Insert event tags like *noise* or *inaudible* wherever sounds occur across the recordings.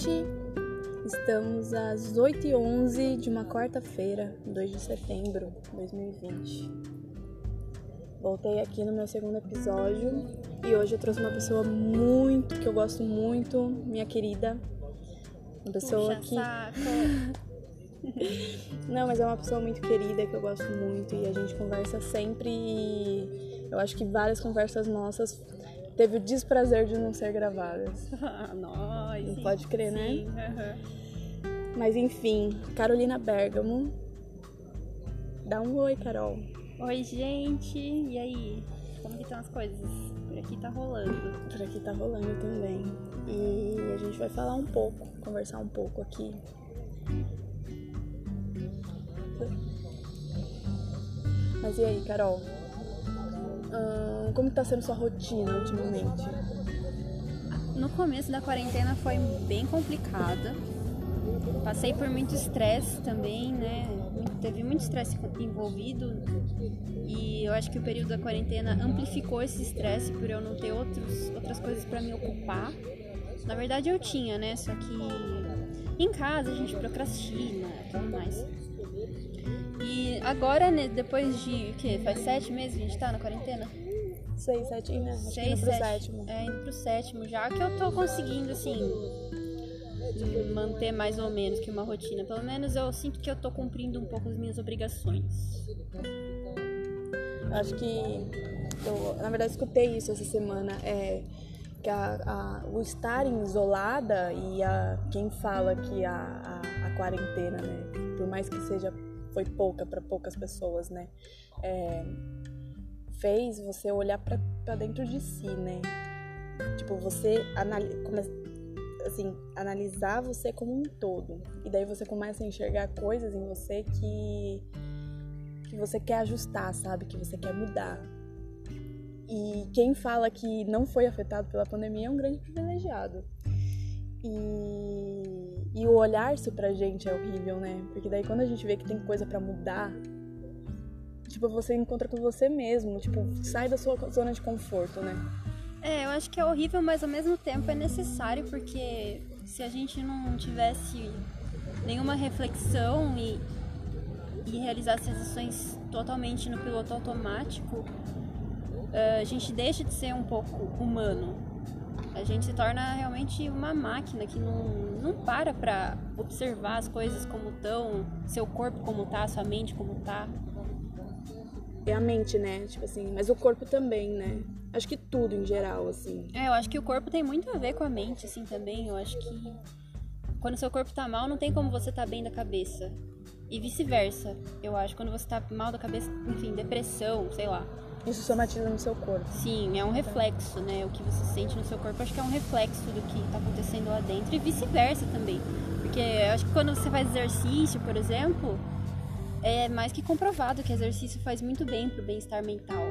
noite. Estamos às 8h11 de uma quarta-feira, 2 de setembro de 2020. Voltei aqui no meu segundo episódio e hoje eu trouxe uma pessoa muito, que eu gosto muito, minha querida. Uma pessoa Puxa que. saco. *laughs* Não, mas é uma pessoa muito querida que eu gosto muito e a gente conversa sempre e eu acho que várias conversas nossas teve o desprazer de não ser gravadas. *laughs* Nós. Não pode crer, né? sim, aham. Mas enfim, Carolina Bergamo. Dá um oi, Carol. Oi, gente. E aí? Como que estão as coisas? Por aqui tá rolando. Por aqui tá rolando também. E a gente vai falar um pouco, conversar um pouco aqui. Mas e aí, Carol? Ahn, como tá sendo sua rotina ultimamente? No começo da quarentena foi bem complicada. Passei por muito estresse também, né? Teve muito estresse envolvido. E eu acho que o período da quarentena amplificou esse estresse por eu não ter outros, outras coisas pra me ocupar. Na verdade eu tinha, né? Só que em casa a gente procrastina tudo mais. Agora, né, depois de o quê? Faz sete meses que a gente tá na quarentena? Seis, sete, né? Seis, indo pro sete. sétimo. É, indo pro sétimo já, que eu tô conseguindo, assim, manter mais ou menos que uma rotina. Pelo menos eu sinto que eu tô cumprindo um pouco as minhas obrigações. Acho que eu, na verdade, escutei isso essa semana. É que a, a- o estar isolada e a, quem fala que a, a, a quarentena, né, por mais que seja foi pouca para poucas pessoas, né, é, fez você olhar para dentro de si, né? Tipo, você come- assim, analisar você como um todo. E daí você começa a enxergar coisas em você que que você quer ajustar, sabe? Que você quer mudar. E quem fala que não foi afetado pela pandemia é um grande privilegiado. E, e o olhar-se pra gente é horrível, né? Porque daí quando a gente vê que tem coisa pra mudar, tipo, você encontra com você mesmo, tipo, sai da sua zona de conforto, né? É, eu acho que é horrível, mas ao mesmo tempo é necessário, porque se a gente não tivesse nenhuma reflexão e, e realizasse as ações totalmente no piloto automático, eh, a gente deixa de ser um pouco humano. A gente se torna realmente uma máquina que não, não para pra observar as coisas como estão, seu corpo como tá, sua mente como tá. É a mente, né? Tipo assim, mas o corpo também, né? Acho que tudo em geral, assim. É, eu acho que o corpo tem muito a ver com a mente, assim, também. Eu acho que quando seu corpo tá mal, não tem como você tá bem da cabeça. E vice-versa. Eu acho quando você tá mal da cabeça, enfim, depressão, sei lá. Isso somatiza no seu corpo. Sim, é um reflexo, né? O que você sente no seu corpo, acho que é um reflexo do que tá acontecendo lá dentro. E vice-versa também. Porque eu acho que quando você faz exercício, por exemplo, é mais que comprovado que exercício faz muito bem pro bem-estar mental.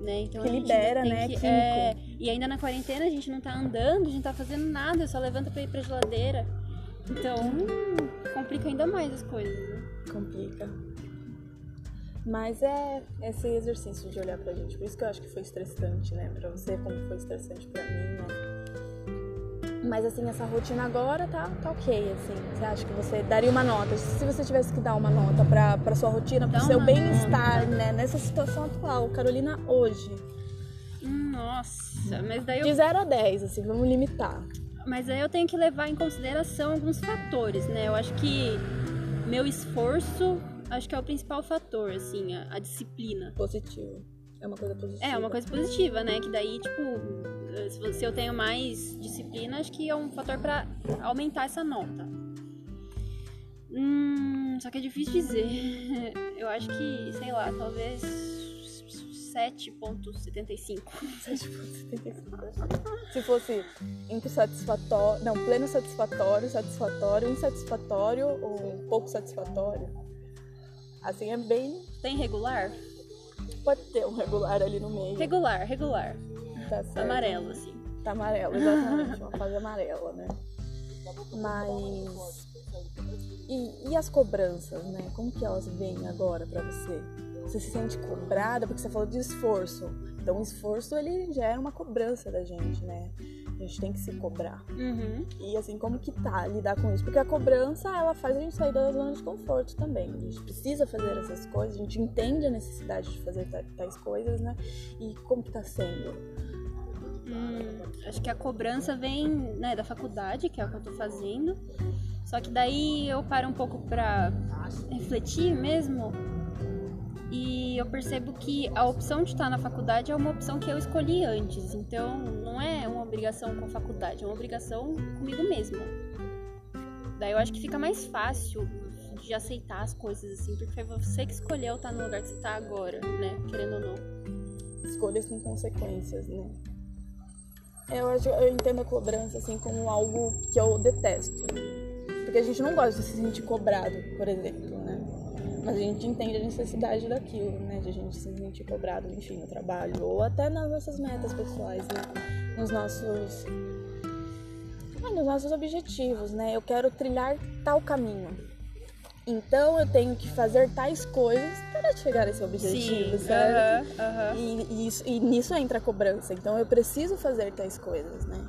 Né? Então Que libera, né? que- é, e ainda na quarentena a gente não tá andando, a gente tá fazendo nada, só levanta pra ir pra geladeira. Então, complica ainda mais as coisas, né? Complica. Mas é esse exercício de olhar pra gente. Por isso que eu acho que foi estressante, né? Pra você, como foi estressante pra mim, né? Mas assim, essa rotina agora tá, tá ok, assim. Você acha que você daria uma nota? Se você tivesse que dar uma nota pra, pra sua rotina, pro Dá seu bem-estar, né? Nessa situação atual, Carolina, hoje. Nossa, mas daí eu De 0 a 10, assim, vamos limitar. Mas aí eu tenho que levar em consideração alguns fatores, né? Eu acho que meu esforço, acho que é o principal fator, assim, a, a disciplina. Positivo. É uma coisa positiva. É, uma coisa positiva, né? Que daí, tipo, se você- se eu tenho mais disciplina, acho que é um fator pra aumentar essa nota. Hum, só que é difícil dizer. *laughs* Eu acho que, sei lá, talvez 7.75. 7,75. *laughs* Se fosse entre satisfatório, não, pleno satisfatório, satisfatório, insatisfatório ou pouco satisfatório. Assim é bem. Tem regular? Pode ter um regular ali no meio. Regular, regular. Tá certo. Amarelo, assim. Tá amarelo, exatamente. Uma fase amarela, né? Mas. E, e as cobranças, né? Como que elas vêm agora pra você? Você se sente cobrada porque você falou de esforço. Então, o esforço ele gera uma cobrança da gente, né? A gente tem que se cobrar. Uhum. E assim, como que tá lidar com isso? Porque a cobrança, ela faz a gente sair da zona de conforto também. A gente precisa fazer essas coisas, a gente entende a necessidade de fazer tais coisas, né? E como que tá sendo? Hum, acho que a cobrança vem né, da faculdade, que é o que eu tô fazendo. Só que daí eu paro um pouco pra refletir mesmo. E eu percebo que a opção de estar na faculdade é uma opção que eu escolhi antes. Então não é uma obrigação com a faculdade, é uma obrigação comigo mesma. Daí eu acho que fica mais fácil de aceitar as coisas assim, porque foi você que escolheu estar no lugar que você está agora, né? Querendo ou não. Escolhas com consequências, né? Eu, acho, eu entendo a cobrança assim como algo que eu detesto. Porque a gente não gosta de se sentir cobrado, por exemplo? Mas a gente entende a necessidade daquilo, né? De a gente se sentir cobrado, enfim, no trabalho. Ou até nas nossas metas pessoais, né? Nos nossos... Ah, nos nossos objetivos, né? Eu quero trilhar tal caminho. Então eu tenho que fazer tais coisas para chegar a esse objetivo, Sim, certo? aham, aham. E, e isso- e nisso entra a cobrança. Então eu preciso fazer tais coisas, né?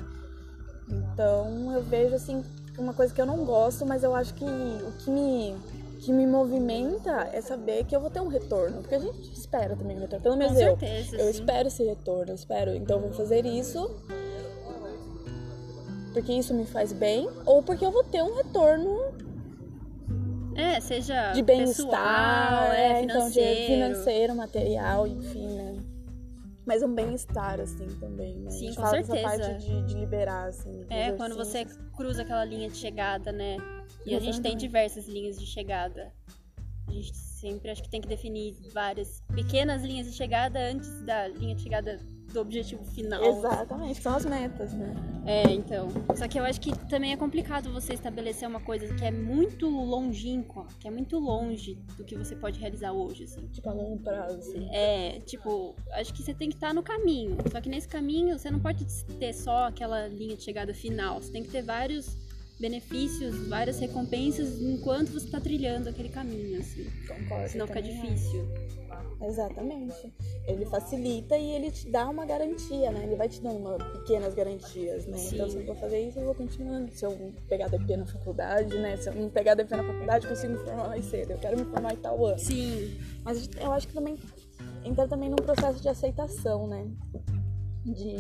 Então eu vejo assim uma coisa que eu não gosto, mas eu acho que o que me que me movimenta é saber que eu vou ter um retorno, porque a gente espera também um retorno. Pelo menos Com eu, certeza, eu sim. espero esse retorno, eu espero. Então eu vou fazer isso porque isso me faz bem ou porque eu vou ter um retorno É, seja de bem-estar, é, é, então de financeiro. financeiro, material, enfim, né? Mas um bem-estar, assim, também, né? Sim, com certeza. parte de, de liberar, assim. É, quando você exercícios. cruza aquela linha de chegada, né? E a gente tem Exatamente. diversas linhas de chegada. A gente sempre acho que tem que definir várias pequenas linhas de chegada antes da linha de chegada do objetivo final. Exatamente, são as metas, né? É, então. Só que eu acho que também é complicado você estabelecer uma coisa que é muito longínqua, que é muito longe do que você pode realizar hoje, assim. Tipo, a longo prazo. assim. É, tipo, acho que você tem que estar no caminho. Só que nesse caminho você não pode ter só aquela linha de chegada final. Você tem que ter vários benefícios, várias recompensas enquanto você está trilhando aquele caminho, assim. Concordo. Senão fica difícil. Exatamente. Ele facilita e ele te dá uma garantia, né? Ele vai te dando uma, pequenas garantias, né? Então, Sim. se eu for fazer isso, eu vou continuando. Se eu pegar DP na faculdade, né? Se eu não pegar DP na faculdade, eu consigo me formar mais cedo. Eu quero me formar em tal ano. Sim, Mas eu acho que também entra também num processo de aceitação, né? De,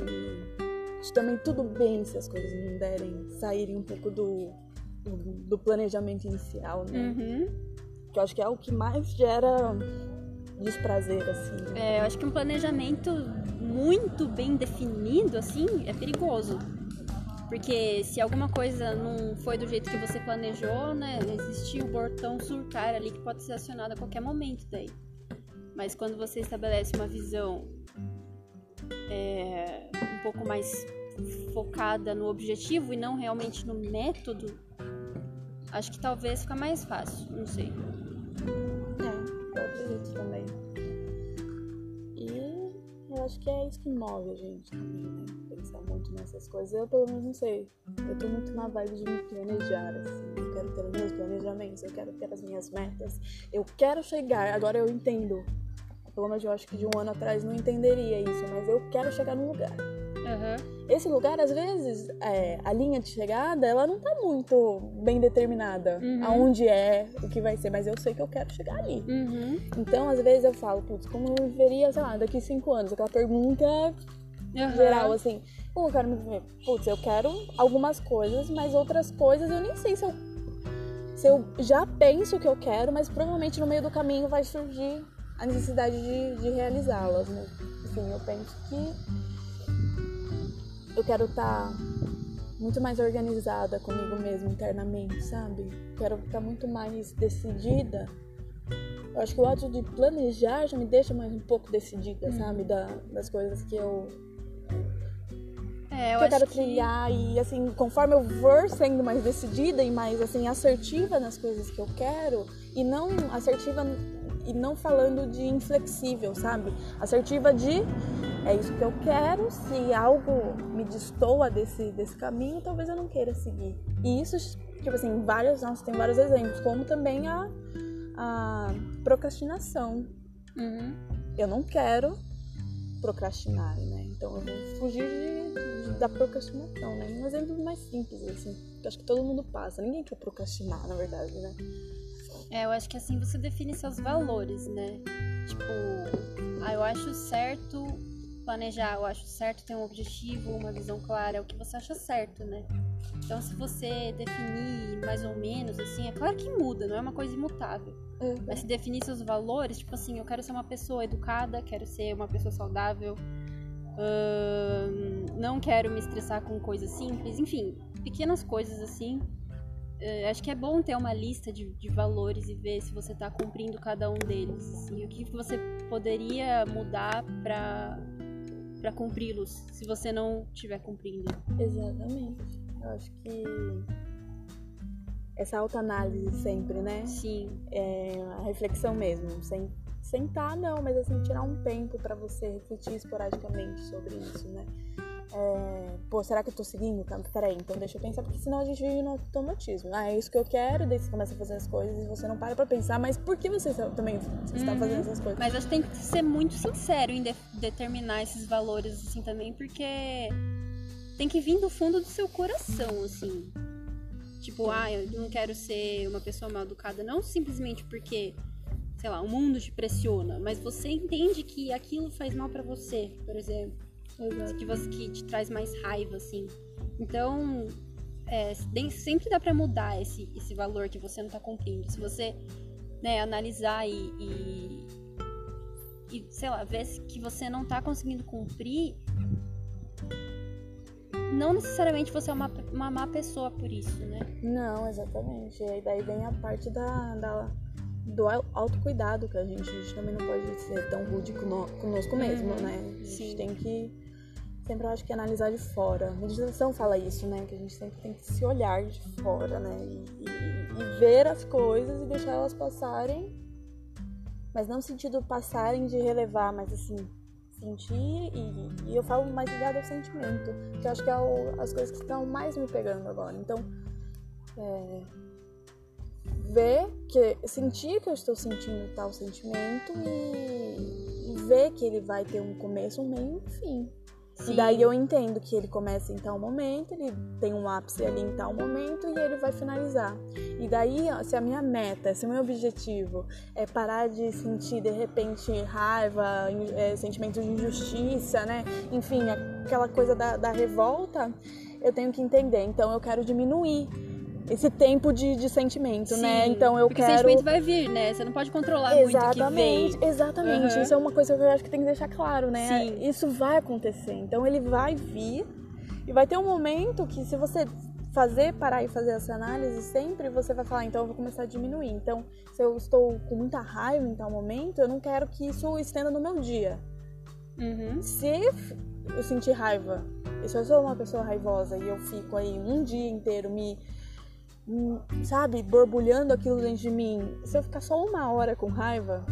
também tudo bem se as coisas não derem, saírem um pouco do, do, do planejamento inicial, né? uhum. Que eu acho que é o que mais gera desprazer, assim. né? É, eu acho que um planejamento muito bem definido, assim, é perigoso. Porque se alguma coisa não foi do jeito que você planejou, né? Existe o botão surtar ali que pode ser acionado a qualquer momento daí. Mas quando você estabelece uma visão é, um pouco mais focada no objetivo e não realmente no método, acho que talvez fica mais fácil, não sei. É, eu acredito também. E eu acho que é isso que move a gente também, né? Pensar muito nessas coisas. Eu, pelo menos, não sei. Eu tô muito na vibe de me planejar, assim. Eu quero ter os meus planejamentos, eu quero ter as minhas metas. Eu quero chegar, agora eu entendo. Pelo menos eu acho que de um ano atrás não entenderia isso, mas eu quero chegar num lugar. Aham. Esse lugar, às vezes, é, a linha de chegada, ela não tá muito bem determinada. Uhum. Aonde é, o que vai ser, mas eu sei que eu quero chegar ali. Uhum. Então, às vezes eu falo, putz, como eu viveria, sei lá, daqui cinco anos? Aquela pergunta geral, assim, como eu quero me viver? Putz, eu quero algumas coisas, mas outras coisas eu nem sei se eu, se eu já penso o que eu quero, mas provavelmente no meio do caminho vai surgir a necessidade de, de realizá-las, né? Assim, eu penso que eu quero estar muito mais organizada comigo mesma internamente, sabe? Quero estar muito mais decidida. Eu acho que o ato de planejar já me deixa mais um pouco decidida, sabe? Da- das coisas que eu, É, eu que eu quero que... trilhar e assim, conforme eu for sendo mais decidida e mais assim assertiva nas coisas que eu quero e não assertiva e não falando de inflexível, sabe? Assertiva de é isso que eu quero, se algo me destoa desse desse caminho, talvez eu não queira seguir. E isso, tipo assim, vários, nossa, tem vários exemplos, como também a a procrastinação. Uhum. Eu não quero procrastinar, né? Então eu vou fugir de, de, da procrastinação, né? Um exemplo mais simples, assim, que acho que todo mundo passa. Ninguém quer procrastinar, na verdade, né? É, eu acho que assim você define seus valores, né? Tipo, ah, eu acho certo planejar, eu acho certo ter um objetivo, uma visão clara, é o que você acha certo, né? Então, se você definir mais ou menos, assim, é claro que muda, não é uma coisa imutável. Uhum. Mas se definir seus valores, tipo assim, eu quero ser uma pessoa educada, quero ser uma pessoa saudável, hum, não quero me estressar com coisas simples, enfim, pequenas coisas assim. Uh, acho que é bom ter uma lista de, de valores e ver se você está cumprindo cada um deles. Assim, o que você poderia mudar para para cumpri-los, se você não estiver cumprindo. Exatamente. Eu acho que essa autoanálise sempre, né? Sim. É a reflexão mesmo, sem sentar não, mas assim tirar um tempo para você refletir esporadicamente sobre isso, né? É, pô, será que eu tô seguindo? Peraí, então deixa eu pensar, porque senão a gente vive no automatismo. Ah, é isso que eu quero, daí você começa a fazer as coisas e você não para pra pensar, mas por que você também está uhum. fazendo essas coisas? Mas acho que tem que ser muito sincero em de determinar esses valores, assim, também, porque tem que vir do fundo do seu coração, assim. Tipo, ah, eu não quero ser uma pessoa mal educada, não simplesmente porque, sei lá, o mundo te pressiona, mas você entende que aquilo faz mal para você, por exemplo. Exato. Que, você, que te traz mais raiva, assim. Então, é, sempre dá para mudar esse, esse valor que você não tá cumprindo. Se você né, analisar e, e, e, sei lá, ver que você não tá conseguindo cumprir, não necessariamente você é uma, uma má pessoa por isso, né? Não, exatamente. E daí vem a parte da, da do autocuidado, que a gente, a gente também não pode ser tão rude conosco mesmo, uhum. né? A gente Sim. tem que sempre acho que analisar de fora. A meditação fala isso, né? Que a gente sempre tem que se olhar de fora, né? E, e, e ver as coisas e deixar elas passarem, mas não no sentido passarem de relevar, mas assim, sentir e, e eu falo mais ligado ao sentimento, que eu acho que é o, as coisas que estão mais me pegando agora. Então, é, ver que sentir que eu estou sentindo tal sentimento e, e ver que ele vai ter um começo, um meio e um fim. Sim. E daí eu entendo que ele começa em tal momento, ele tem um ápice ali em tal momento e ele vai finalizar. E daí, se a minha meta, se o meu objetivo é parar de sentir de repente raiva, é, sentimento de injustiça, né? Enfim, aquela coisa da, da revolta, eu tenho que entender. Então eu quero diminuir esse tempo de, de sentimento, né? Sim, né? Então eu porque quero. Porque o sentimento vai vir, né? Você não pode controlar exatamente, muito o que vem. Exatamente, uhum. Isso é uma coisa que eu acho que tem que deixar claro, né? Sim. Isso vai acontecer. Então ele vai vir e vai ter um momento que se você fazer, parar e fazer essa análise sempre, você vai falar, então eu vou começar a diminuir. Então, se eu estou com muita raiva em tal momento, eu não quero que isso estenda no meu dia. Uhum. Se eu sentir raiva, e se eu sou uma pessoa raivosa e eu fico aí um dia inteiro me sabe, borbulhando aquilo dentro de mim, se eu ficar só uma hora com raiva,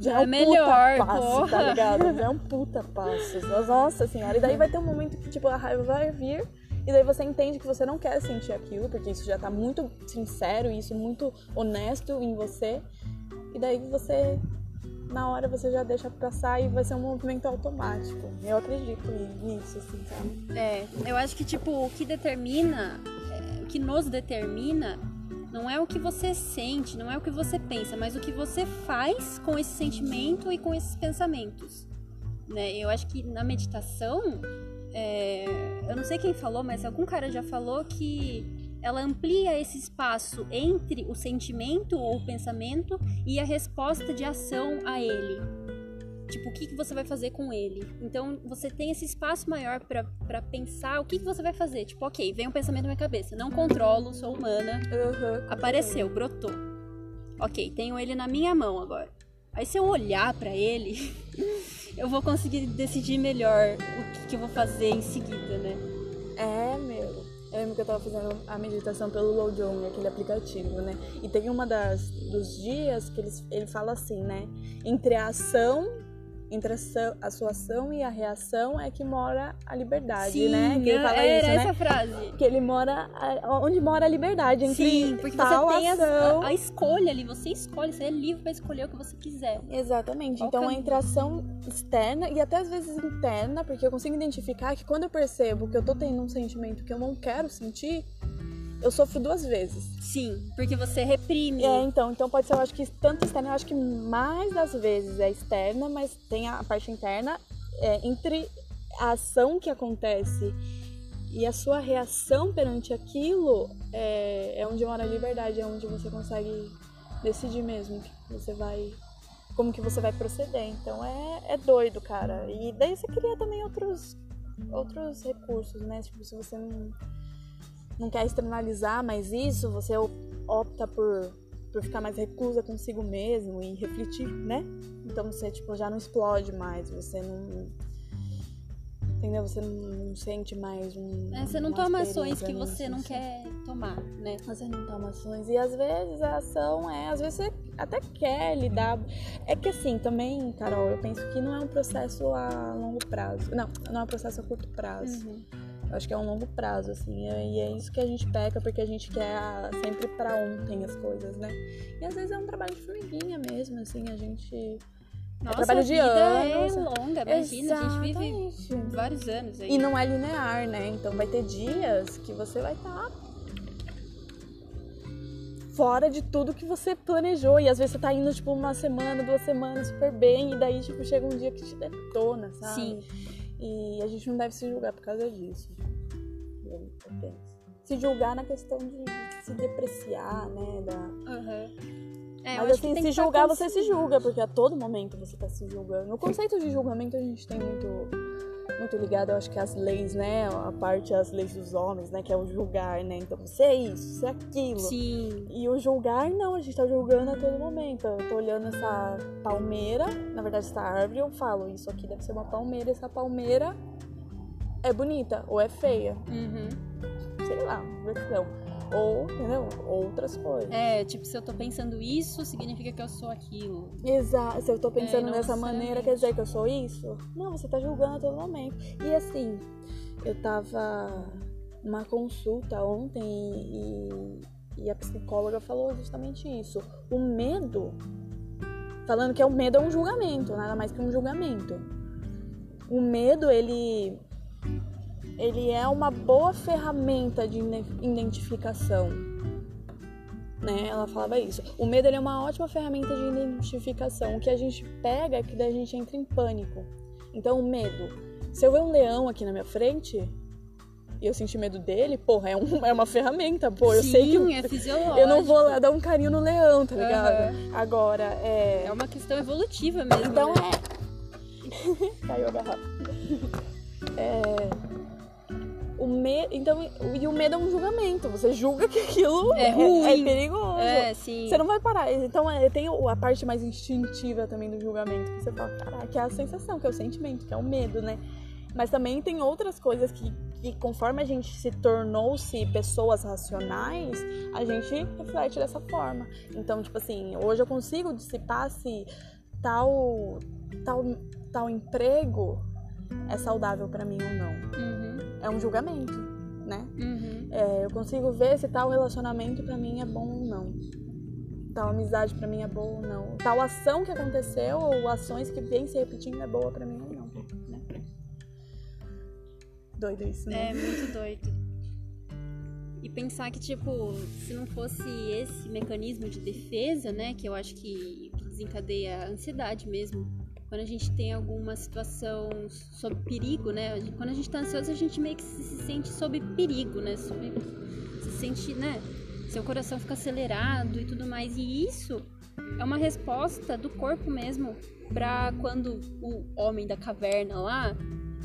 já é, é um melhor, puta passo, tá porra. tá ligado? *laughs* Já é um puta passo. Nossa senhora. E daí vai ter um momento que, tipo, a raiva vai vir. E daí você entende que você não quer sentir aquilo, porque isso já tá muito sincero e isso muito honesto em você. E daí você, na hora, você já deixa passar e vai ser um movimento automático. Eu acredito nisso, assim, sabe? É, eu acho que, tipo, o que determina o que nos determina não é o que você sente, não é o que você pensa, mas o que você faz com esse sentimento e com esses pensamentos. Né? Eu acho que na meditação, é... eu não sei quem falou, mas algum cara já falou que ela amplia esse espaço entre o sentimento ou o pensamento e a resposta de ação a ele. Tipo, o que, que você vai fazer com ele? Então, você tem esse espaço maior para pensar o que, que você vai fazer. Tipo, ok, vem um pensamento na minha cabeça. Não controlo, sou humana. Uhum. Apareceu, brotou. Ok, tenho ele na minha mão agora. Aí, se eu olhar para ele, *laughs* eu vou conseguir decidir melhor o que, que eu vou fazer em seguida, né? É, meu. Eu lembro que eu tava fazendo a meditação pelo Lojong, aquele aplicativo, né? E tem uma das dos dias que ele, ele fala assim, né? Entre a ação entre a, sua ação e a reação é que mora a liberdade, Sim, né? Que ele fala era isso, essa né? frase. Que ele mora a- onde mora a liberdade entre Sim, porque tal você tem ação. a, a escolha ali, você escolhe, você é livre pra escolher o que você quiser. Exatamente. Qual então, caminho? entre a ação externa e até às vezes interna, porque eu consigo identificar que quando eu percebo que eu tô tendo um sentimento que eu não quero sentir, eu sofro duas vezes. Sim, porque você reprime. É, então, então pode ser, eu acho que tanto externa, eu acho que mais das vezes é externa, mas tem a parte interna é, entre a ação que acontece e a sua reação perante aquilo é, é onde mora a liberdade, é onde você consegue decidir mesmo que você vai como que você vai proceder. Então é, é doido, cara. E daí você cria também outros outros recursos, né? Tipo, se você não, não quer externalizar mais isso, você opta por, por ficar mais reclusa consigo mesmo e refletir, né? Então você tipo já não explode mais, você não entendeu? Você não, não sente mais um É, você não toma ações que você não assim. quer tomar, né? Você não toma ações. E às vezes a ação é. Às vezes você até quer lidar. É que assim, também, Carol, eu penso que não é um processo a longo prazo. Não, não é um processo a curto prazo. Uhum. Acho que é um longo prazo, assim. E é isso que a gente peca, porque a gente quer a- sempre pra ontem as coisas, né? E às vezes é um trabalho de formiguinha mesmo, assim. A gente. Nossa, trabalho a de vida anos. é longa, imagina, a gente vive Exatamente. vários anos aí. E não é linear, né? Então vai ter dias que você vai estar fora de tudo que você planejou. E às vezes você tá indo, tipo, uma semana, duas semanas super bem, e daí, tipo, chega um dia que te detona, sabe? Sim. E a gente não deve se julgar por causa disso. Eu penso. Se julgar na questão de se depreciar, né? Da... Aham. É, Mas assim, se julgar, você se julga, porque a todo momento você tá se julgando. No conceito de julgamento a gente tem muito, muito ligado, eu acho que as leis, né? A parte as leis dos homens, né? Que é o julgar, né? Então você é isso, você é aquilo. Sim. E o julgar, não, a gente tá julgando a todo momento. Eu tô olhando essa palmeira, na verdade, essa árvore, eu falo, isso aqui deve ser uma palmeira, essa palmeira é bonita ou é feia. Uhum. Sei lá, versão. Ou, entendeu? Outras coisas. É, tipo, se eu tô pensando isso, significa que eu sou aquilo. Exato. Se eu tô pensando não dessa maneira, quer dizer que eu sou isso? Não, você tá julgando a todo momento. E assim, eu tava numa consulta ontem e, e- e a psicóloga falou justamente isso. O medo, falando que é o medo é um julgamento, nada mais que um julgamento. O medo, ele ele é uma boa ferramenta de identificação. Né? Ela falava isso. O medo é uma ótima ferramenta de identificação. O que a gente pega é que daí a gente entra em pânico. Então, o medo. Se eu ver um leão aqui na minha frente e eu sentir medo dele, porra, é, um- *laughs* é uma ferramenta. Pô, eu Sim, sei que é fisiológico. eu não vou lá dar um carinho no leão, tá ligado? Aham. Agora, é. É uma questão evolutiva mesmo. Então né? é. *laughs* Caiu a garrafa. *laughs* É. O. Então, e o medo é um julgamento. Você julga que aquilo É ruim. perigoso. É, sim. Você não vai parar. Então é, tem a parte mais instintiva também do julgamento, que você fala, caraca, que é a sensação, que é o sentimento, que é o medo, né? Mas também tem outras coisas que, que conforme a gente se tornou-se pessoas racionais, a gente reflete dessa forma. Então, tipo assim, hoje eu consigo dissipar se tal, tal, tal emprego é saudável pra mim ou não. Uhum, É um julgamento, né? uhum. É, eu consigo ver se tal relacionamento pra mim é bom ou não. Tal amizade pra mim é boa ou não. Tal ação que aconteceu ou ações que vêm se repetindo é boa pra mim ou não. Né? Doido isso, né? É muito doido. E pensar que, tipo, se não fosse esse mecanismo de defesa, né, que eu acho que, que desencadeia a ansiedade mesmo. Quando a gente tem alguma situação sob perigo, né? Quando a gente tá ansioso, a gente meio que se, se sente sob perigo, né? Sob, se sente, né? Seu coração fica acelerado e tudo mais. E isso é uma resposta do corpo mesmo pra quando o homem da caverna lá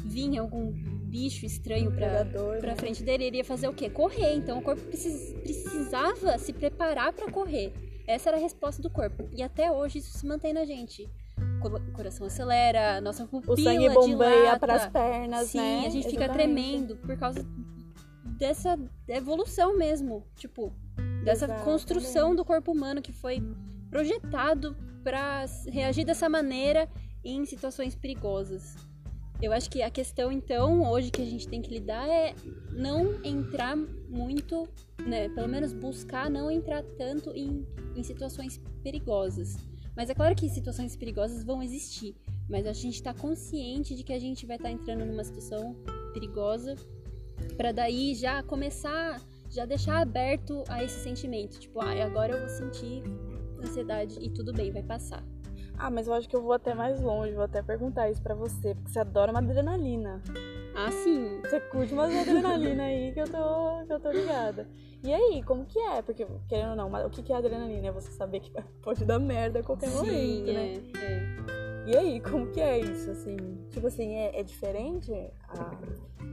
vinha algum bicho estranho pra, Predador, pra né? frente dele, ele ia fazer o quê? Correr. Então o corpo precis- precisava se preparar pra correr. Essa era a resposta do corpo. E até hoje isso se mantém na gente. O coração acelera, a nossa pupila O sangue bombeia dilata. pras pernas, Sim, né? a gente fica Exatamente. tremendo por causa dessa evolução mesmo. Tipo, dessa Exatamente. construção do corpo humano que foi projetado pra reagir dessa maneira em situações perigosas. Eu acho que a questão, então, hoje que a gente tem que lidar é não entrar muito, né? Pelo menos buscar não entrar tanto em, em situações perigosas. Mas é claro que situações perigosas vão existir, mas a gente está consciente de que a gente vai estar tá entrando numa situação perigosa para daí já começar, já deixar aberto a esse sentimento, tipo, ah, agora eu vou sentir ansiedade e tudo bem, vai passar. Ah, mas eu acho que eu vou até mais longe, vou até perguntar isso pra você, porque você adora uma adrenalina. Ah, sim. Você curte umas adrenalina aí que eu tô, que eu tô ligada. E aí, como que é? Porque, querendo ou não, o que é adrenalina? É você saber que *laughs* pode dar merda a qualquer sim, momento, é, né? É. E aí, como que é isso, assim? Tipo assim, é, é diferente a,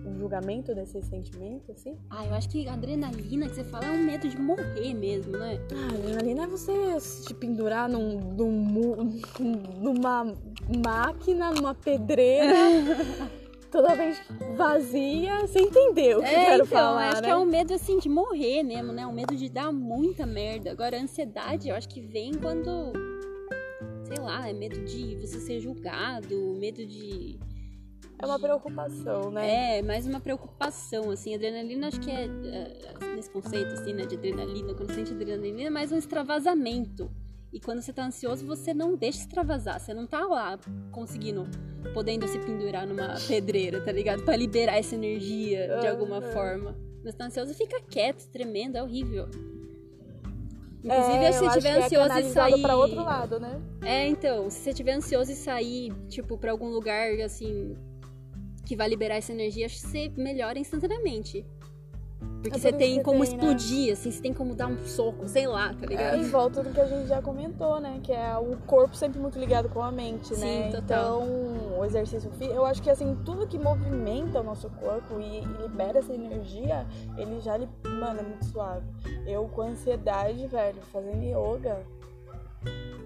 o julgamento desse sentimento, assim? Ah, eu acho que a adrenalina que você fala é um medo de morrer mesmo, né? Ah, adrenalina é você se pendurar num, num, *laughs* numa máquina, numa pedreira... *laughs* totalmente vazia, você entendeu o que é, eu quero então, falar, acho né? que é um medo assim de morrer mesmo, né? Um medo de dar muita merda. Agora a ansiedade, eu acho que vem quando sei lá, é medo de você ser julgado, medo de. É uma preocupação, né? É, mais uma preocupação, assim. Adrenalina, acho que é, é, nesse conceito, assim, né, de adrenalina, quando sente adrenalina, é mais um extravasamento. E quando você tá ansioso, você não deixa extravasar. Você não tá lá conseguindo, podendo se pendurar numa pedreira, tá ligado? Pra liberar essa energia de alguma forma. Mas tá ansioso, fica quieto, tremendo, é horrível. Inclusive, é, se você estiver é ansioso é e sair. pra outro lado, né? É, então, se você estiver ansioso e sair, tipo, pra algum lugar, assim, que vai liberar essa energia, acho que você melhora instantaneamente. Porque É você tem como tem, né? explodir, assim, você tem como dar um soco, sei lá, tá É ligado? em volta do que a gente já comentou, né? Que é o corpo sempre muito ligado com a mente, né? Sim, total. Então, o exercício físico, eu acho que assim, tudo que movimenta o nosso corpo e, e libera essa energia, ele já, li- mano, é muito suave. Eu com ansiedade, velho, fazendo yoga,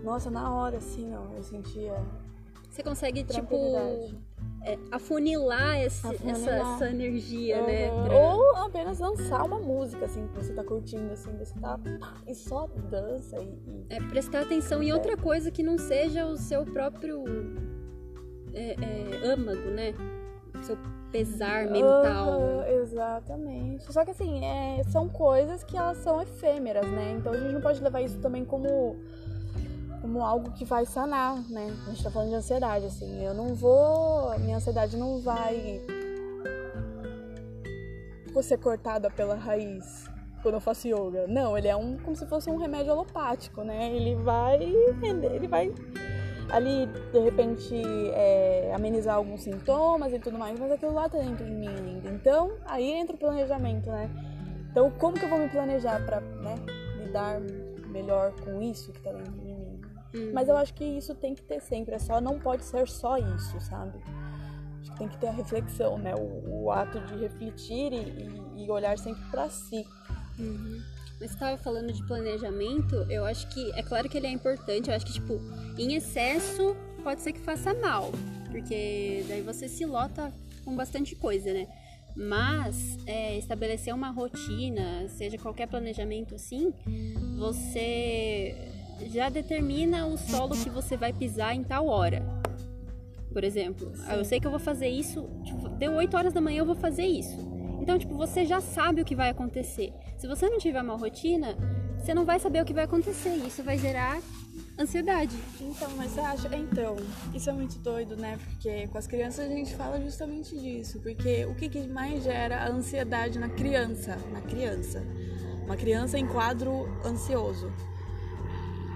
nossa, na hora, assim, ó, eu sentia Você consegue, tipo. É, afunilar, esse- Afunilar. Essa, essa energia, né? Uhum. pra- Ou apenas dançar uma música, assim, que você tá curtindo, assim, você tá. E só dança e. e- É prestar atenção em outra coisa que não seja o seu próprio é, é, âmago, né? O seu pesar mental. Aham, exatamente. Só que assim, é, são coisas que elas são efêmeras, né? Então a gente não pode levar isso também como, como algo que vai sanar, né? A gente tá falando de ansiedade, assim. Eu não vou. Minha ansiedade não vai ser cortada pela raiz quando eu faço yoga. Não, ele é um como se fosse um remédio alopático, né? Ele vai ele vai ali, de repente, é, amenizar alguns sintomas e tudo mais, mas aquilo lá tá dentro de mim ainda. Então, aí entra o planejamento, né? Então, como que eu vou me planejar pra né, lidar melhor com isso que tá dentro de mim? Hum. Mas eu acho que isso tem que ter sempre, é só, não pode ser só isso, sabe? Acho que tem que ter a reflexão, né? O, o ato de refletir e, e- olhar sempre pra si. Uhum. Mas você tava falando de planejamento, eu acho que, é claro que ele é importante, eu acho que, tipo, em excesso pode ser que faça mal, porque daí você se lota com bastante coisa, né? Mas é, estabelecer uma rotina, seja qualquer planejamento assim, você já determina o solo que você vai pisar em tal hora. Por exemplo, ah, eu sei que eu vou fazer isso, tipo, deu 8 horas da manhã eu vou fazer isso. Então, tipo, você já sabe o que vai acontecer. Se você não tiver uma rotina, você não vai saber o que vai acontecer. E isso vai gerar ansiedade. Então, mas você acha. Então, isso é muito doido, né? Porque com as crianças a gente fala justamente disso. Porque o que, que mais gera a ansiedade na criança? Na criança. Uma criança em quadro ansioso.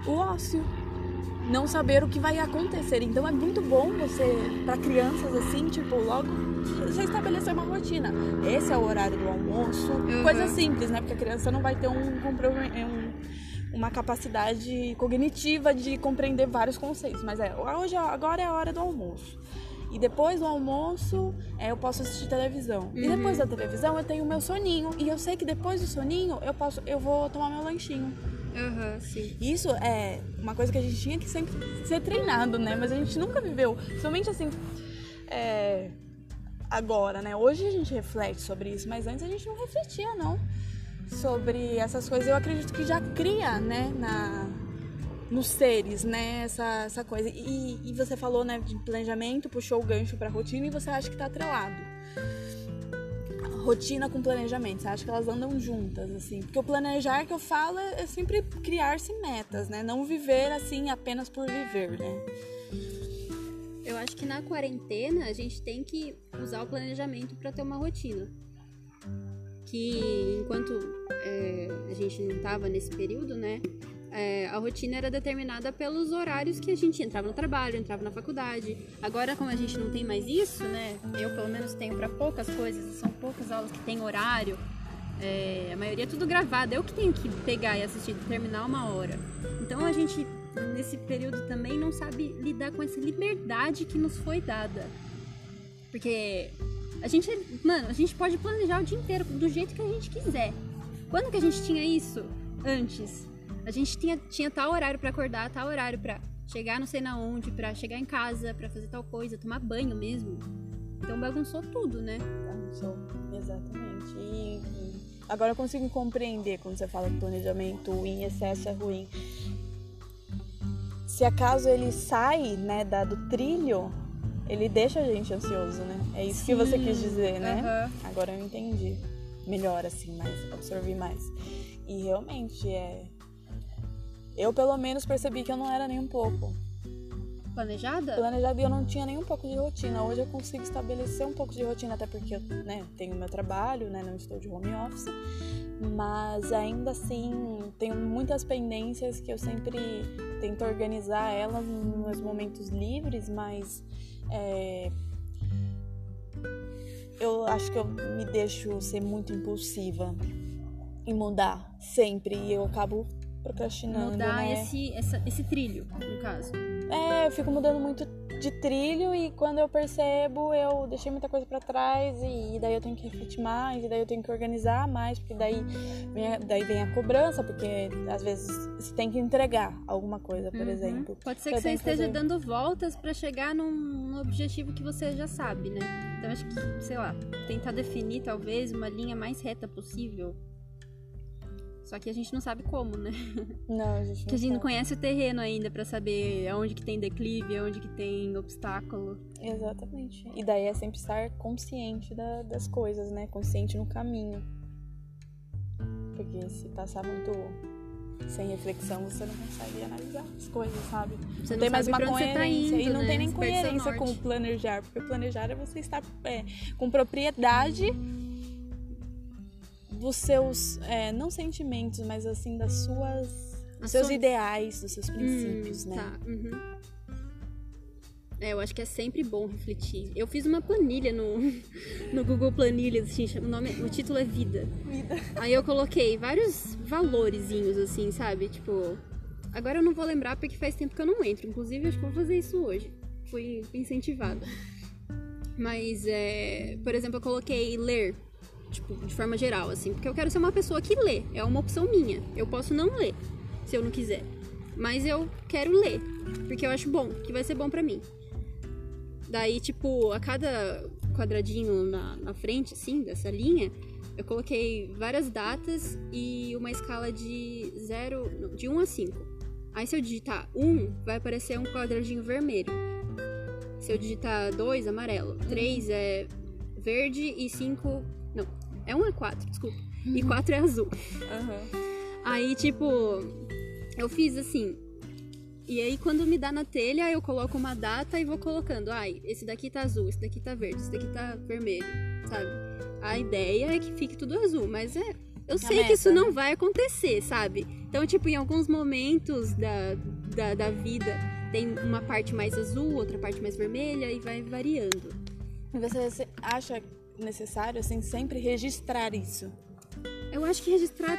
O ócio. Não saber o que vai acontecer. Então é muito bom você, para crianças assim, tipo, logo já estabelecer uma rotina. Esse é o horário do almoço. Coisa simples, né? Porque a criança não vai ter um, comprome- um uma capacidade cognitiva de compreender vários conceitos. Mas é, hoje, agora é a hora do almoço. E depois do almoço, é, eu posso assistir televisão. E depois da televisão, eu tenho o meu soninho. E eu sei que depois do soninho, eu posso, eu vou tomar meu lanchinho. Aham, sim. Isso é uma coisa que a gente tinha que sempre ser treinado, né? Mas a gente nunca viveu. Somente assim, é, agora, né? Hoje a gente reflete sobre isso, mas antes a gente não refletia, não. Sobre essas coisas. Eu acredito que já cria, né? Na, nos seres, né? Essa, essa coisa. E, e você falou, né, de planejamento, puxou o gancho pra rotina e você acha que tá atrelado. Rotina com planejamento, você acha que elas andam juntas, assim? Porque o planejar que eu falo é sempre criar-se metas, né? Não viver assim apenas por viver, né? Eu acho que na quarentena a gente tem que usar o planejamento para ter uma rotina. Que enquanto é, a gente não tava nesse período, né? É, a rotina era determinada pelos horários que a gente entrava no trabalho, entrava na faculdade. Agora, como a gente não tem mais isso, né? Eu, pelo menos, tenho para poucas coisas, são poucas aulas que tem horário. É, a maioria é tudo gravado. Eu que tenho que pegar e assistir, terminar uma hora. Então, a gente, nesse período também, não sabe lidar com essa liberdade que nos foi dada. Porque a gente, mano, a gente pode planejar o dia inteiro do jeito que a gente quiser. Quando que a gente tinha isso antes? A gente tinha, tinha tal horário para acordar, tal horário para chegar não sei na onde, para chegar em casa, para fazer tal coisa, tomar banho mesmo. Então bagunçou tudo, né? Bagunçou, exatamente. E, e agora eu consigo compreender quando você fala que planejamento em excesso é ruim. Se acaso ele sai, né, da, do trilho, ele deixa a gente ansioso, né? É isso Sim. que você quis dizer, né? Uhum. Agora eu entendi. Melhor assim, mais, absorvi mais. E realmente é eu, pelo menos, percebi que eu não era nem um pouco. Planejada? Planejada e eu não tinha nem um pouco de rotina. Hoje eu consigo estabelecer um pouco de rotina, até porque eu né, tenho meu trabalho, né, não estou de home office. Mas ainda assim, tenho muitas pendências que eu sempre tento organizar elas nos momentos livres, mas é, eu acho que eu me deixo ser muito impulsiva em mudar sempre e eu acabo procrastinando. Mudar né? esse, essa, esse trilho, no caso. É, eu fico mudando muito de trilho e quando eu percebo, eu deixei muita coisa para trás e, daí eu tenho que refletir mais, e daí eu tenho que organizar mais, porque daí vem a, daí vem a cobrança, porque às vezes você tem que entregar alguma coisa, por uhum. exemplo. Pode ser que, que você esteja fazer... dando voltas para chegar num, num objetivo que você já sabe, né? Então acho que, sei lá, tentar definir talvez uma linha mais reta possível só que a gente não sabe como, né? Não, a gente não Que a gente sabe. não conhece o terreno ainda para saber aonde que tem declive, aonde que tem obstáculo. Exatamente. E daí é sempre estar consciente da, das coisas, né? Consciente no caminho. Porque se passar muito sem reflexão, você não consegue analisar as coisas, sabe? Você não, tem mais uma tá coerência. Tá indo, e não né? tem nem coerência com o planejar. Porque planejar é você estar é, com propriedade dos seus, é, não sentimentos, mas assim, das suas. Dos seus ideais, dos seus princípios, hum, né? Tá. Uhum. É, eu acho que é sempre bom refletir. Eu fiz uma planilha no, *laughs* no Google Planilhas, assim, o, nome, o título é Vida. Vida. *laughs* Aí eu coloquei vários valorezinhos, assim, sabe? Tipo, agora eu não vou lembrar porque faz tempo que eu não entro. Inclusive, acho que vou fazer isso hoje. Fui incentivada. Mas, é, por exemplo, eu coloquei ler tipo, de forma geral, assim, porque eu quero ser uma pessoa que lê, é uma opção minha. Eu posso não ler, se eu não quiser, mas eu quero ler, porque eu acho bom, que vai ser bom para mim. Daí, tipo, a cada quadradinho na, na frente, assim, dessa linha, eu coloquei várias datas e uma escala de 0, de 1 a 5. Aí se eu digitar 1, vai aparecer um quadradinho vermelho. Se eu digitar 2, amarelo. 3 é verde e 5 não, é 1 a 4, desculpa. E 4 é azul. Uhum. Aí, tipo, eu fiz assim. E aí, quando me dá na telha, eu coloco uma data e vou colocando. Ai, esse daqui tá azul, esse daqui tá verde, esse daqui tá vermelho, sabe? A ideia é que fique tudo azul, mas é. Eu a sei meta, que isso não né? vai acontecer, sabe? Então, tipo, em alguns momentos da, da, da vida, tem uma parte mais azul, outra parte mais vermelha e vai variando. Você acha necessário, assim, sempre registrar isso? Eu acho que registrar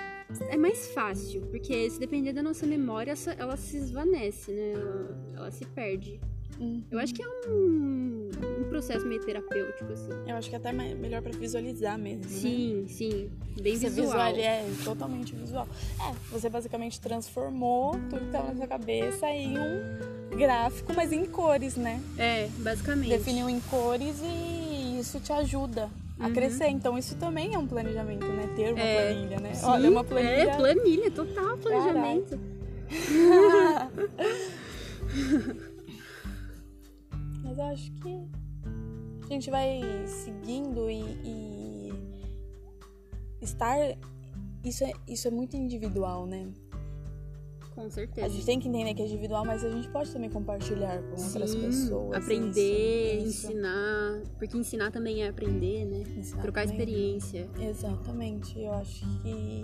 é mais fácil, porque se depender da nossa memória, ela se esvanece, né? Ela, ela se perde. Uhum. Eu acho que é um, um, processo meio terapêutico, assim. Eu acho que é até melhor para visualizar mesmo. Né? Sim, né? sim. Bem você visual. visual. É totalmente visual. É, você basicamente transformou tudo que estava na sua cabeça em um gráfico, mas em cores, né? É, basicamente. Definiu em cores e isso te ajuda a uhum. crescer. Então isso também é um planejamento, né? Ter uma é, planilha, né? Sim, Olha, uma planilha. É, planilha, total planejamento. *laughs* Mas eu acho que a gente vai seguindo e, e estar. Isso é, isso é muito individual, né? Com certeza. A gente tem que entender que é individual, mas a gente pode também compartilhar com outras Sim, pessoas. Aprender, isso, isso. ensinar. Porque ensinar também é aprender, né? Ensinar Trocar também. experiência. Exatamente. Eu acho que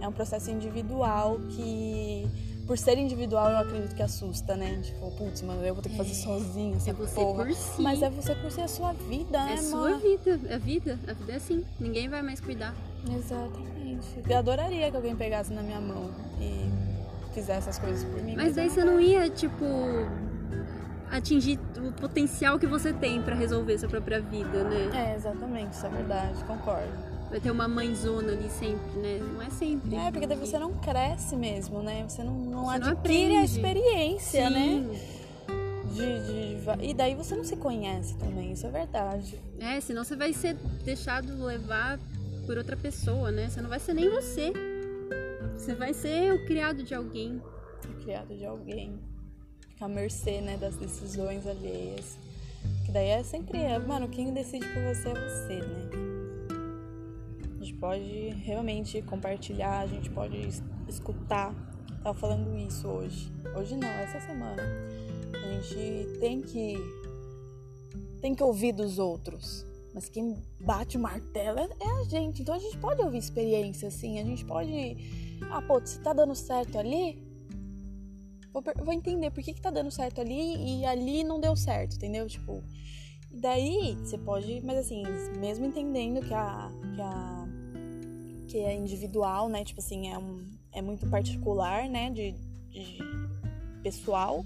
é um processo individual que, por ser individual, eu acredito que assusta, né? Tipo, putz, mano, eu vou ter que fazer sozinho essa É você porra. por si. Mas é você por si, é a sua vida, né, É mano? sua vida, é vida. A vida é assim. Ninguém vai mais cuidar. Exatamente. Eu adoraria que alguém pegasse na minha mão e fizesse as coisas por mim. Mas daí você não ia, tipo, atingir o potencial que você tem pra resolver sua própria vida, né? É, exatamente, isso é verdade, concordo. Vai ter uma mãezona ali sempre, né? Não é sempre. É, porque daí você não cresce mesmo, né? Você não, não Você não adquire a aprende. experiência, né? Sim. De, de- va- E daí você não se conhece também, isso é verdade. É, senão você vai ser deixado levar por outra pessoa, né? Você não vai ser nem você. Você vai ser o criado de alguém. Criado de alguém. Ficar à mercê, né, das decisões alheias. Que daí é sempre, é, mano, quem decide por você é você, né? A gente pode realmente compartilhar, a gente pode es- escutar. Tava falando isso hoje. Hoje não, essa semana. A gente tem que tem que ouvir dos outros. Mas quem bate o martelo é é a gente. Então a gente pode ouvir experiência, assim. A gente pode. Ah, pô, se tá dando certo ali, vou, vou entender por que, que tá dando certo ali e ali não deu certo, entendeu? Tipo. E daí você pode. Mas assim, mesmo entendendo que a. Que a que é individual, né? Tipo assim, é, um, é muito particular, né? De, de pessoal.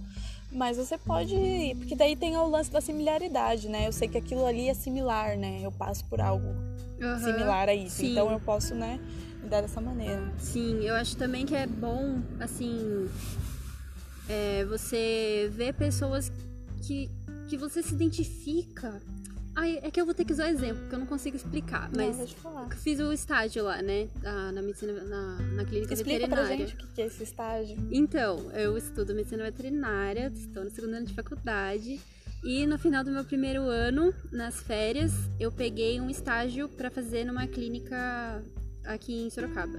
Mas você pode. Porque daí tem o lance da similaridade, né? Eu sei que aquilo ali é similar, né? Eu passo por algo Aham. similar a isso. Sim. Então eu posso, né, lidar dessa maneira. Sim, eu acho também que é bom, assim, é, você ver pessoas que, que você se identifica. Ai, é que eu vou ter que usar exemplo, porque eu não consigo explicar. Não, Mas eu fiz o estágio lá, né? Na, na medicina, na, na clínica Explica pra veterinária. gente o que é esse estágio. Então, eu estudo medicina veterinária, estou no segundo ano de faculdade. E no final do meu primeiro ano, nas férias, eu peguei um estágio para fazer numa clínica aqui em Sorocaba.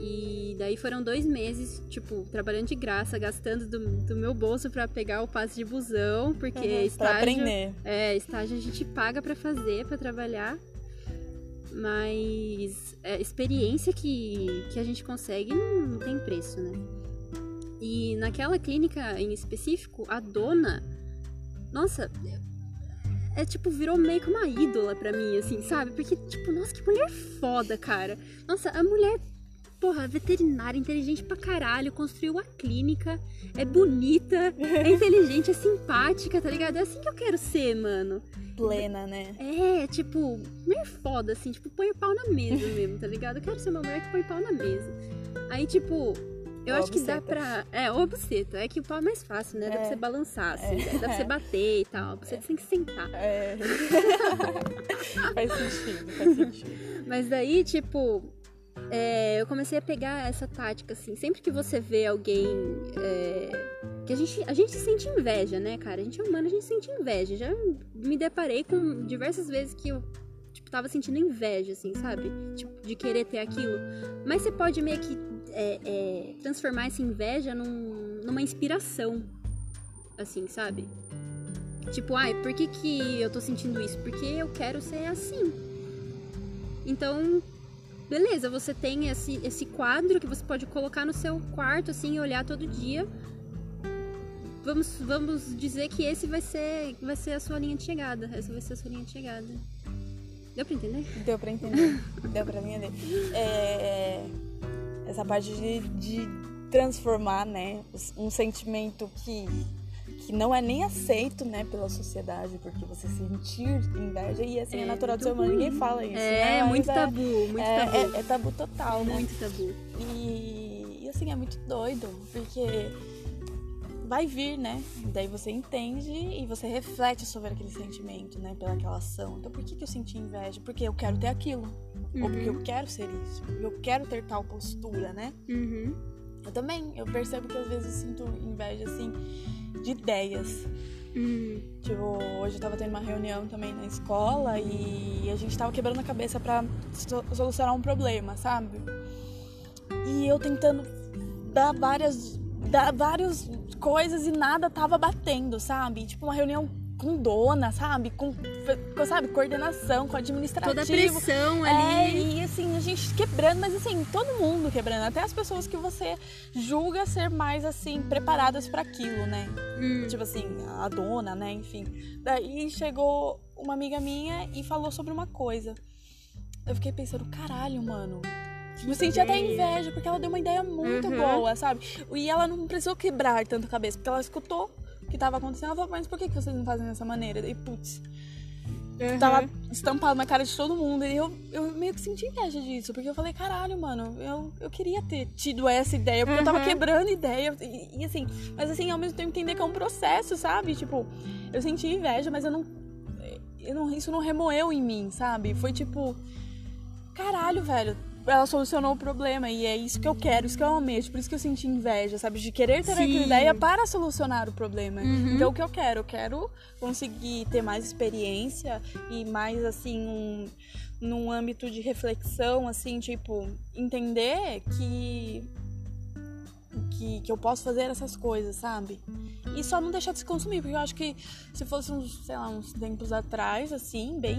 E daí foram dois meses, tipo, trabalhando de graça, gastando do, do meu bolso para pegar o passe de busão, porque Uhum, estágio. aprender. É, estágio a gente paga pra fazer, pra trabalhar. Mas é, experiência que, que a gente consegue não, não tem preço, né? E naquela clínica em específico, a dona, nossa, é tipo, virou meio que uma ídola pra mim, assim, sabe? Porque, tipo, nossa, que mulher foda, cara. Nossa, a mulher, porra, veterinária, inteligente pra caralho, construiu a clínica, é bonita, é *laughs* inteligente, é simpática, tá ligado? É assim que eu quero ser, mano. Plena, né? É, tipo, mulher foda, assim, tipo, põe o pau na mesa mesmo, tá ligado? Eu quero ser uma mulher que põe o pau na mesa. Aí, tipo, eu Ou acho que dá buceta. pra. É, ou buceta. É que o pau é mais fácil, né? Dá pra É. você balançar, assim, É. dá pra você bater e tal. Você tem que sentar. É. *laughs* faz sentido, faz sentido. Mas daí, tipo, é, eu comecei a pegar essa tática, assim. Sempre que você vê alguém. é, que a gente, a gente sente inveja, né, cara? A gente é humano, a gente sente inveja. Já me deparei com diversas vezes que eu, tipo, tava sentindo inveja, assim, sabe? Tipo, de querer ter aquilo. Mas você pode meio que é, é, transformar essa inveja num- numa inspiração, assim, sabe? Tipo, ai, por que, que eu tô sentindo isso? Porque eu quero ser assim. Então, beleza, você tem esse, esse quadro que você pode colocar no seu quarto, assim, e olhar todo dia. Vamos, vamos dizer que esse vai ser, vai ser a sua linha de chegada. Essa vai ser a sua linha de chegada. Deu pra entender? Deu pra entender. Deu pra entender. É, essa parte de, de transformar, né, um sentimento que, que não é nem aceito, né, pela sociedade, porque você sentir inveja, e assim, é, É natural do ser humano, ninguém fala isso. É, né? Muito tabu, muito é, tabu. É, é tabu total, né? Muito tabu. E, e, assim, é muito doido, porque vai vir, né? Daí você entende e você reflete sobre aquele sentimento, né? Pelaquela ação. Então, por que, que eu senti inveja? Porque eu quero ter aquilo. Ou porque eu quero ser isso. Porque eu quero ter tal postura, né? Uhum. Eu também, eu percebo que às vezes eu sinto inveja, assim, de ideias. Hum. Tipo, hoje eu tava tendo uma reunião também na escola e a gente tava quebrando a cabeça pra so- solucionar um problema, sabe? E eu tentando dar várias, dar várias coisas e nada tava batendo, sabe? Tipo, uma reunião com dona, sabe? Com, sabe, coordenação, com administrativo. Toda a pressão É, ali. e assim, a gente quebrando, mas assim, todo mundo quebrando, até as pessoas que você julga ser mais assim, preparadas para aquilo, né? Hum. Tipo assim, a dona, né? Enfim. Daí chegou uma amiga minha e falou sobre uma coisa. Eu fiquei pensando, caralho, mano. Eu senti até inveja, porque ela deu uma ideia muito Uhum. boa, sabe? E ela não precisou quebrar tanto a cabeça, porque ela escutou que tava acontecendo. Ela falou, mas por que que vocês não fazem dessa maneira? E putz, Uhum. tava estampado na cara de todo mundo. E eu, eu meio que senti inveja disso, porque eu falei, caralho, mano, eu, eu queria ter tido essa ideia, porque eu tava Uhum. quebrando ideia. E, e assim, mas assim, ao mesmo tempo entender que é um processo, sabe? Tipo, eu senti inveja, mas eu não. Eu não isso não remoeu em mim, sabe? Foi tipo. Caralho, velho. Ela solucionou o problema e é isso que eu quero, isso que eu almejo. Por isso que eu senti inveja, sabe? De querer ter Sim. aquela ideia para solucionar o problema. Uhum. Então, o que eu quero? Eu quero conseguir ter mais experiência e mais, assim, um, num âmbito de reflexão, assim, tipo, entender que, que, que eu posso fazer essas coisas, sabe? E só não deixar de se consumir, porque eu acho que se fosse uns, sei lá, uns tempos atrás, assim, bem,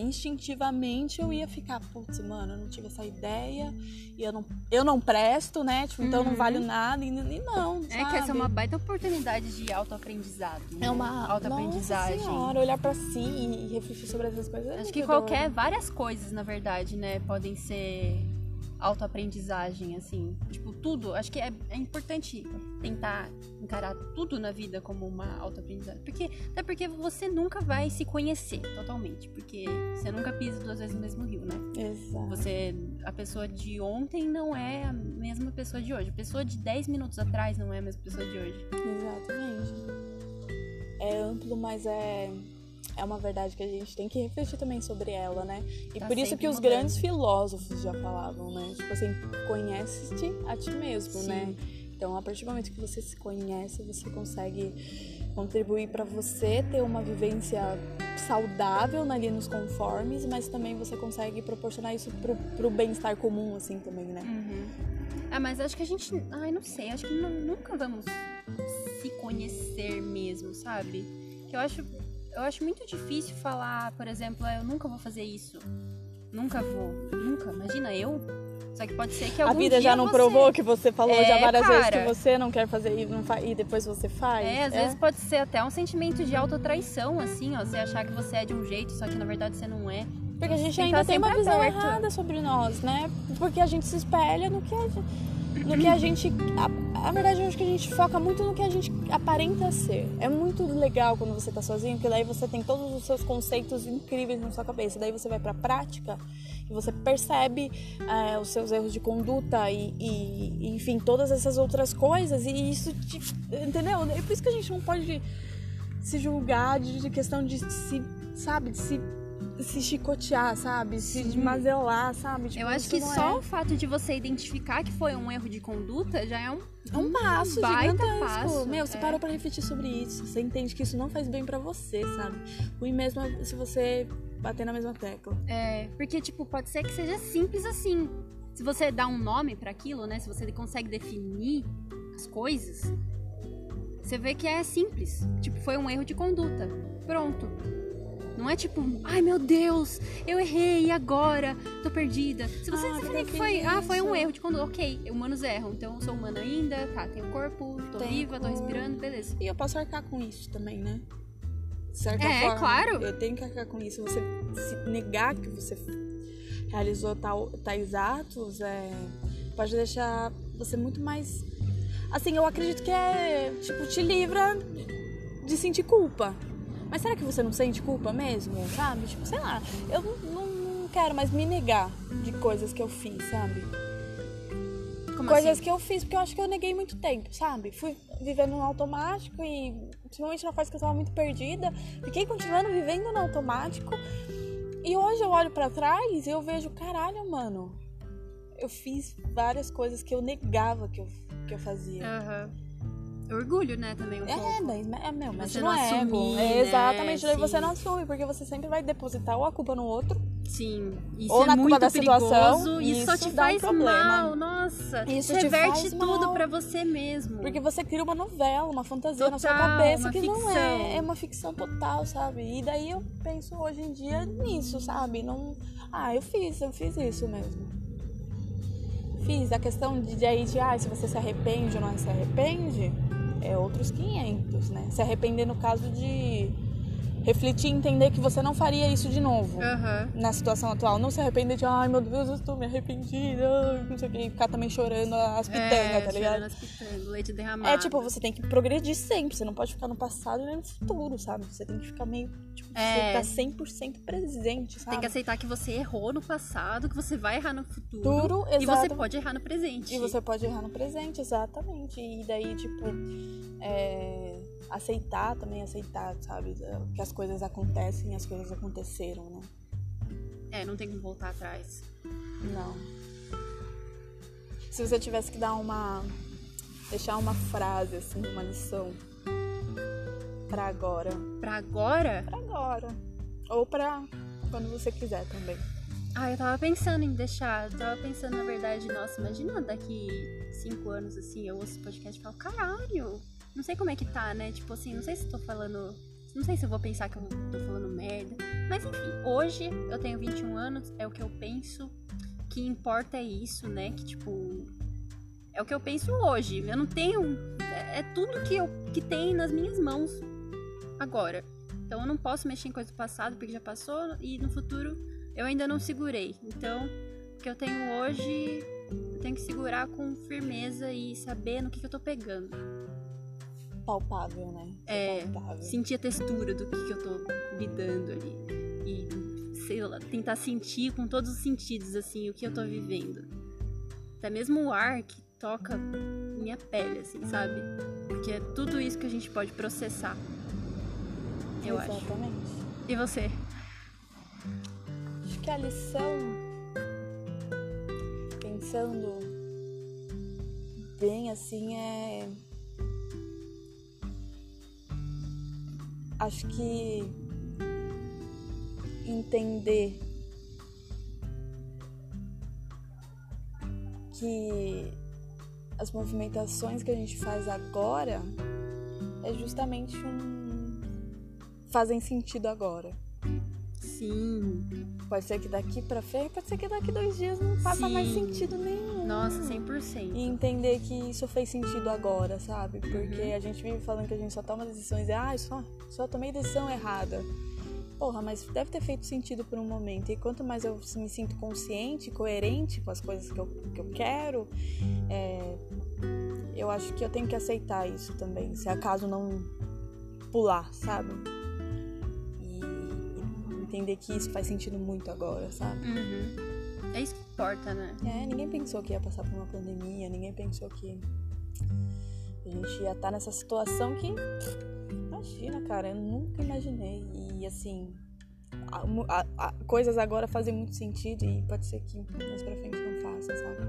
instintivamente, eu ia ficar, putz, mano, eu não tive essa ideia, e eu não, eu não presto, né? Tipo, então eu não Uhum. valho nada, e, e não, É que essa é sabe? uma baita oportunidade de autoaprendizado. né? É uma autoaprendizagem. Senhora, olhar pra si e refletir sobre essas coisas. é Acho que qualquer, várias coisas, na verdade, né, podem ser autoaprendizagem, assim. Tipo, tudo. Acho que é, é importante tentar encarar tudo na vida como uma autoaprendizagem. Porque, até porque você nunca vai se conhecer totalmente. Porque você nunca pisa duas vezes no mesmo rio, né? Exato. Você, a pessoa de ontem não é a mesma pessoa de hoje. A pessoa de 10 minutos atrás não é a mesma pessoa de hoje. Exatamente. É amplo, mas é, é uma verdade que a gente tem que refletir também sobre ela, né? E Tá por isso que os mudando. grandes filósofos já falavam, né? Tipo assim, conhece-te a ti mesmo, Sim. né? Então, a partir do momento que você se conhece, você consegue contribuir para você ter uma vivência saudável ali nos conformes, mas também você consegue proporcionar isso pro, pro bem-estar comum, assim, também, né? Ah, mas acho que a gente. Ai, não sei. Acho que nu- nunca vamos se conhecer mesmo, sabe? Que eu acho. Eu acho muito difícil falar, por exemplo, "Ah, eu nunca vou fazer isso. Nunca vou. Nunca. Imagina eu. Só que pode ser que A algum vida dia já não você... provou que você falou já É, várias vezes cara. que você não quer fazer e, não fa- e depois você faz. É, às vezes pode ser até um sentimento de autotraição, assim, ó. Você achar que você é de um jeito, só que na verdade você não é. Porque a gente ainda tem uma visão errada sobre nós, né? Porque a gente se espelha no que a gente. No que a gente. A, verdade, eu acho que a gente foca muito no que a gente aparenta ser. É muito legal quando você tá sozinho, porque daí você tem todos os seus conceitos incríveis na sua cabeça. Daí você vai pra prática e você percebe é, os seus erros de conduta e, e- e, enfim, todas essas outras coisas. E isso te. Entendeu? É por isso que a gente não pode se julgar de, de questão de se. Sabe? De se se chicotear, sabe? Se Sim. desmazelar, sabe? Tipo, Eu acho que só é. o fato de você identificar que foi um erro de conduta já é um. É um passo baita gigantesco. passo, Meu, você é. parou pra refletir sobre isso. Você entende que isso não faz bem pra você, sabe? Ruim mesmo é se você bater na mesma tecla. É, porque, tipo, pode ser que seja simples assim. Se você dá um nome pra aquilo, né? Se você consegue definir as coisas, você vê que é simples. Tipo, foi um erro de conduta. Pronto. Não é tipo, ai meu Deus, eu errei agora tô perdida. Se você Ah, que foi, ah, foi um isso? erro de conduta, ok, humanos erram, então eu sou humano ainda, tá, tenho corpo, tô Tenho viva, tô respirando, beleza. E eu posso arcar com isso também, né? De certa É, forma. claro. Eu tenho que arcar com isso. Você se negar que você realizou tal, tais atos é, pode deixar você muito mais. Assim, eu acredito que é. Tipo, te livra de sentir culpa. Mas será que você não sente culpa mesmo? Sabe? Tipo, sei lá, eu não, não- quero mais me negar de coisas que eu fiz, sabe? Como coisas assim? que eu fiz, porque eu acho que eu neguei muito tempo, sabe? Fui vivendo no automático e, principalmente na fase que eu tava muito perdida, fiquei continuando vivendo no automático. E hoje eu olho pra trás e eu vejo, caralho, mano, eu fiz várias coisas que eu negava que eu, que eu fazia. Aham. Orgulho, né, também um É, pouco. daí, é meu, mas Você não, não é assumir, É, né? exatamente, daí você não assume, porque você sempre vai depositar ou a culpa no outro, Sim. Isso Ou é na culpa muito da situação, perigoso. e Isso só isso te um faz problema. mal, nossa. Isso reverte tudo mal. pra você mesmo. porque você cria uma novela, uma fantasia na sua Total, cabeça que não ficção. é, é uma ficção total, sabe? E daí eu penso hoje em dia nisso, sabe? Não, ah, eu fiz, eu fiz isso mesmo. Fiz. A questão de, de aí de, ah, se você se arrepende ou não se arrepende, é outros 500, né? Se arrepender no caso de refletir e entender que você não faria isso de novo. Aham. Na situação atual, não se arrepender de, ai meu Deus, eu estou me arrependida, não sei o que, e ficar também chorando as pitangas, É, tá ligado? tirando as pitangas, leite derramado. É tipo, você tem que progredir sempre, você não pode ficar no passado nem no futuro, sabe? Você tem que ficar meio, tipo, É. você ficar 100% presente, sabe? Tem que aceitar que você errou no passado, que você vai errar no futuro. Futuro, e você pode errar no presente. E você pode errar no presente, exatamente. E daí, tipo, é, aceitar também, aceitar, sabe? Que as coisas acontecem e as coisas aconteceram, né? É, não tem como voltar atrás. Não. Se você tivesse que dar uma. deixar uma frase, assim, uma lição pra agora. Pra agora, Pra agora. Ou pra quando você quiser também. ah, eu tava pensando em deixar. Eu tava pensando, na verdade, nossa, imagina daqui cinco anos assim, eu ouço podcast e falo, caralho, não sei como é que tá, né? Tipo assim, não sei se tô falando. Não sei se eu vou pensar que eu tô falando merda. Mas enfim, hoje eu tenho 21 anos, é o que eu penso. Que importa é isso, né? Que tipo. É o que eu penso hoje. Eu não tenho. É, é tudo que, eu, que tem nas minhas mãos agora. Então eu não posso mexer em coisa do passado porque já passou e no futuro eu ainda não segurei. Então o que eu tenho hoje eu tenho que segurar com firmeza e saber no que, que eu tô pegando. Palpável, né? É, Palpável. sentir a textura do que, que eu tô lidando ali. E, sei lá, tentar sentir com todos os sentidos, assim, o que eu tô vivendo. Até mesmo o ar que toca minha pele, assim, sabe? Porque é tudo isso que a gente pode processar. Eu acho. Exatamente. E você? Acho que a lição, pensando bem assim, é. Acho que entender que as movimentações que a gente faz agora é justamente um. fazem sentido agora. Sim. Pode ser que daqui pra frente, pode ser que daqui dois dias não faça Sim. mais sentido nenhum. Nossa, 100%. E entender que isso fez sentido agora, sabe? Porque Uhum. a gente vive falando que a gente só toma decisões e, ah, só, só tomei decisão errada. Porra, mas deve ter feito sentido por um momento. E quanto mais eu me sinto consciente, coerente com as coisas que eu, que eu quero, é, eu acho que eu tenho que aceitar isso também, se acaso não pular, sabe? Entender que isso faz sentido muito agora, sabe? Uhum. É isso que importa, né? É, ninguém pensou que ia passar por uma pandemia, ninguém pensou que a gente ia estar nessa situação que. Imagina, cara, eu nunca imaginei. E assim, a- a- a- coisas agora fazem muito sentido e pode ser que mais pra frente não faça, sabe?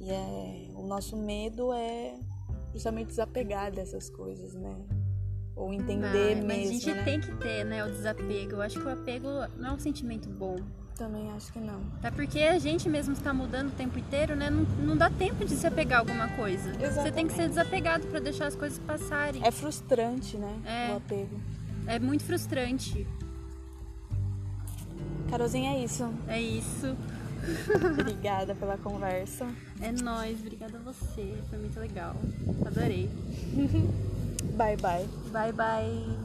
E é. O nosso medo é justamente desapegar dessas coisas, né? Ou entender mas mesmo. a gente né? tem que ter, né, o desapego. Eu acho que o apego não é um sentimento bom. Também acho que não. Até porque a gente mesmo está mudando o tempo inteiro, né? Não, não dá tempo de se apegar a alguma coisa. Você tem que ser desapegado para deixar as coisas passarem. É frustrante, né? É. O apego. É muito frustrante. Carolzinha, é isso. É isso. *laughs* Obrigada pela conversa. É nóis. Obrigada a você. Foi muito legal. Adorei. *laughs* 拜拜。拜拜。